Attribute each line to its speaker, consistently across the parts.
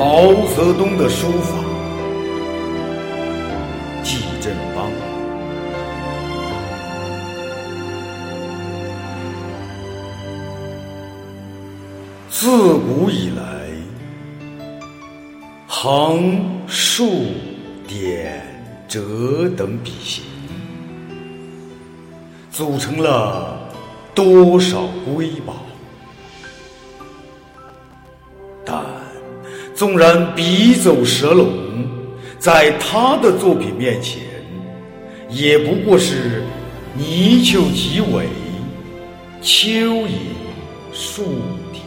Speaker 1: 毛泽东的书法，季振邦。自古以来，横、竖、点、折等笔形，组成了多少瑰宝。纵然笔走蛇龙，在他的作品面前，也不过是泥鳅几尾，蚯蚓数条。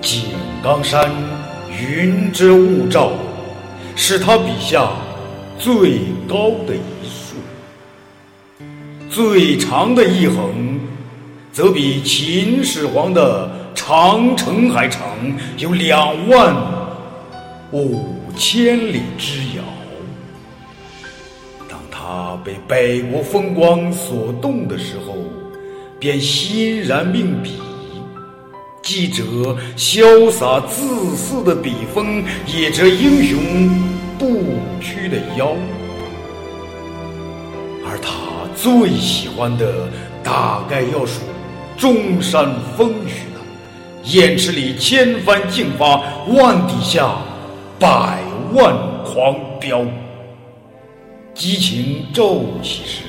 Speaker 1: 井冈山云遮雾罩，是他笔下最高的一竖；最长的一横，则比秦始皇的长城还长，有两万五千里之遥。当他被北国风光所动的时候，便欣然命笔。记者潇洒自肆的笔锋，也着英雄不屈的腰。而他最喜欢的，大概要数中山风雨了。雁池里千帆竞发，万底下百万狂飙。激情骤起时，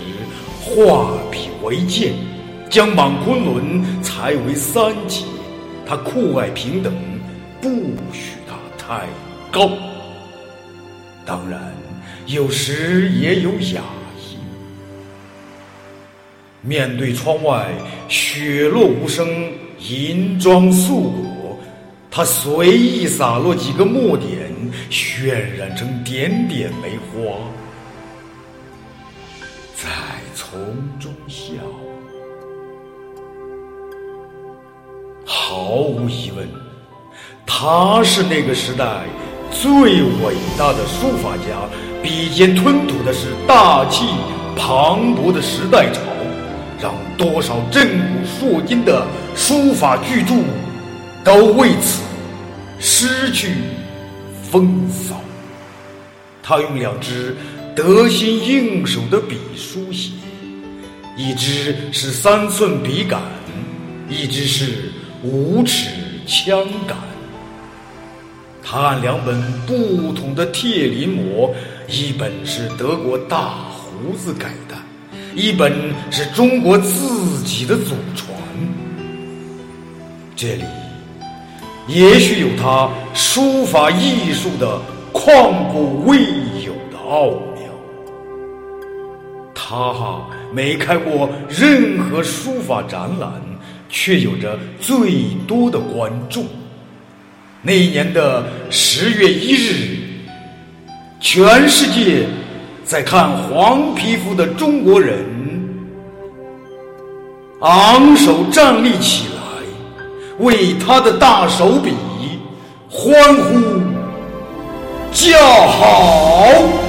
Speaker 1: 画笔为剑，将满昆仑裁为三截。他酷爱平等，不许他太高。当然，有时也有雅意。面对窗外雪落无声、银装素裹，他随意洒落几个墨点，渲染成点点梅花，在丛中笑。毫无疑问，他是那个时代最伟大的书法家。笔尖吞吐的是大气磅礴的时代潮，让多少震古烁今的书法巨著都为此失去风骚。他用两支得心应手的笔书写，一支是三寸笔杆，一支是。五尺枪杆，他按两本不同的帖临摹，一本是德国大胡子改的，一本是中国自己的祖传。这里也许有他书法艺术的旷古未有的奥妙。他哈没开过任何书法展览。却有着最多的观众。那一年的十月一日，全世界在看黄皮肤的中国人昂首站立起来，为他的大手笔欢呼叫好。